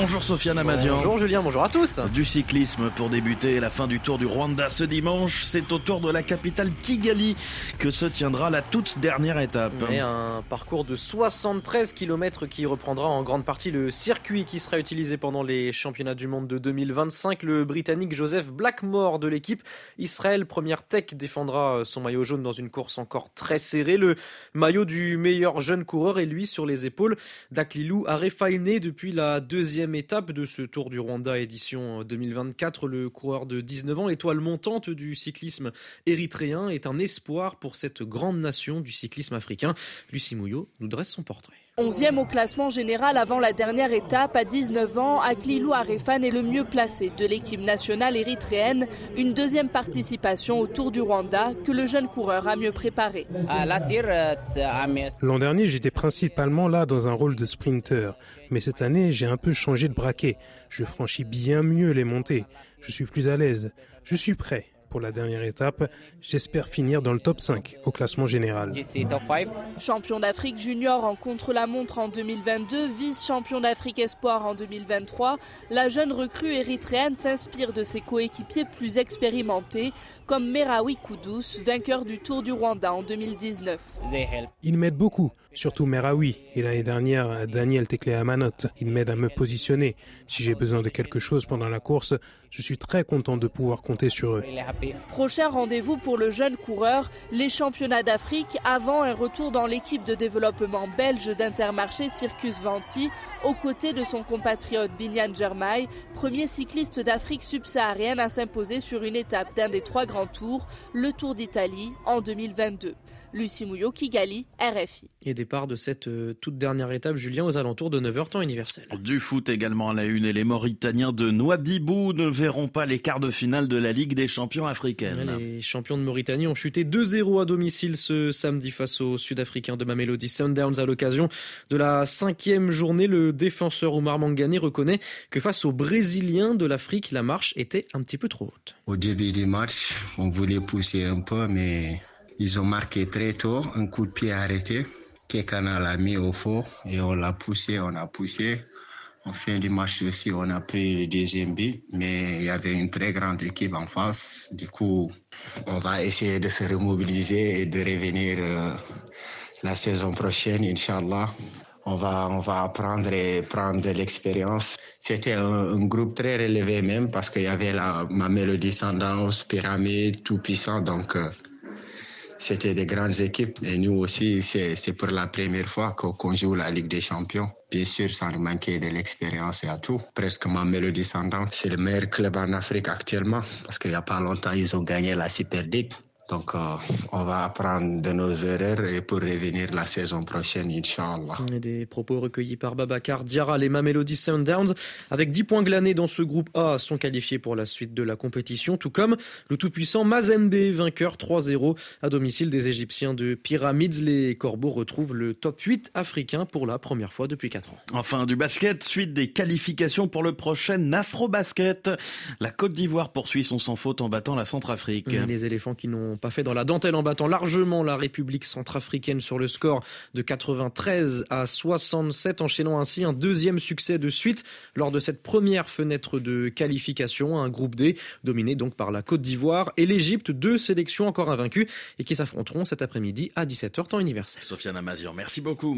Bonjour Sofiane Amazian. Bonjour Julien, bonjour à tous. Du cyclisme pour débuter la fin du Tour du Rwanda ce dimanche. C'est au tour de la capitale Kigali que se tiendra la toute dernière étape. Et un parcours de 73 km qui reprendra en grande partie le circuit qui sera utilisé pendant les championnats du monde de 2025. Le Britannique Joseph Blackmore de l'équipe Israël Première Tech défendra son maillot jaune dans une course encore très serrée. Le maillot du meilleur jeune coureur est lui sur les épaules d'Aklilou Arefainé depuis la deuxième étape de ce Tour du Rwanda édition 2024. Le coureur de 19 ans, étoile montante du cyclisme érythréen, est un espoir pour cette grande nation du cyclisme africain. Lucie Mouillot nous dresse son portrait. Onzième au classement général avant la dernière étape, à 19 ans, Aklilou Arefan est le mieux placé de l'équipe nationale érythréenne. Une deuxième participation au Tour du Rwanda que le jeune coureur a mieux préparé. L'an dernier, j'étais principalement là dans un rôle de sprinter. Mais cette année, j'ai un peu changé de braquet. Je franchis bien mieux les montées. Je suis plus à l'aise. Je suis prêt pour la dernière étape. J'espère finir dans le top 5 au classement général. Champion d'Afrique junior en contre-la-montre en 2022, vice-champion d'Afrique espoir en 2023, la jeune recrue érythréenne s'inspire de ses coéquipiers plus expérimentés, comme Merawi Koudous, vainqueur du Tour du Rwanda en 2019. Ils m'aident beaucoup, surtout Merawi et l'année dernière Daniel Tekle-Amanot. Ils m'aident à me positionner. Si j'ai besoin de quelque chose pendant la course, je suis très content de pouvoir compter sur eux. Prochain rendez-vous pour le jeune coureur, les championnats d'Afrique avant un retour dans l'équipe de développement belge d'Intermarché Circus Venti aux côtés de son compatriote Binyan Germain, premier cycliste d'Afrique subsaharienne à s'imposer sur une étape d'un des trois grands tours, le Tour d'Italie en 2022. Lucie Mouillot, Kigali, RFI. Et départ de cette euh, toute dernière étape, Julien, aux alentours de 9h temps universel. Du foot également à la une et les Mauritaniens de Nouadhibou ne verront pas les quarts de finale de la Ligue des champions africaines. Les champions de Mauritanie ont chuté 2-0 à domicile ce samedi face aux Sud-Africains de Mamelody Sundowns à l'occasion de la cinquième journée. Le défenseur Oumar Mangani reconnaît que face aux Brésiliens de l'Afrique, la marche était un petit peu trop haute. Au début du match, on voulait pousser un peu, mais ils ont marqué très tôt, un coup de pied arrêté. Kekana l'a mis au fond et on l'a poussé, on a poussé. En fin du match aussi, on a pris le deuxième but, mais il y avait une très grande équipe en face. Du coup, on va essayer de se remobiliser et de revenir euh, la saison prochaine, Inch'Allah. On va, on va apprendre et prendre de l'expérience. C'était un, groupe très relevé même parce qu'il y avait la, ma mélodie Sundowns, Pyramide, tout puissant. Donc, euh, c'était des grandes équipes. Et nous aussi, c'est pour la première fois qu'on joue la Ligue des Champions. Bien sûr, sans manquer de l'expérience et à tout. Presque ma mélodie descendante, c'est le meilleur club en Afrique actuellement. Parce qu'il n'y a pas longtemps, ils ont gagné la Super. Donc, euh, on va apprendre de nos erreurs et pour revenir la saison prochaine, Inch'Allah. Des propos recueillis par Babacar Diarra, les Mamelody Sundowns, avec 10 points glanés dans ce groupe A, sont qualifiés pour la suite de la compétition, tout comme le tout-puissant Mazembe, vainqueur 3-0 à domicile des Égyptiens de Pyramids. Les Corbeaux retrouvent le top 8 africain pour la première fois depuis 4 ans. Enfin, du basket, suite des qualifications pour le prochain Afro-Basket. La Côte d'Ivoire poursuit son sans faute en battant la Centrafrique. Les éléphants qui n'ont pas fait dans la dentelle en battant largement la République centrafricaine sur le score de 93 à 67, enchaînant ainsi un deuxième succès de suite lors de cette première fenêtre de qualification, un groupe D dominé donc par la Côte d'Ivoire et l'Égypte, deux sélections encore invaincues et qui s'affronteront cet après-midi à 17h temps universel. Sofiane Amazian, merci beaucoup.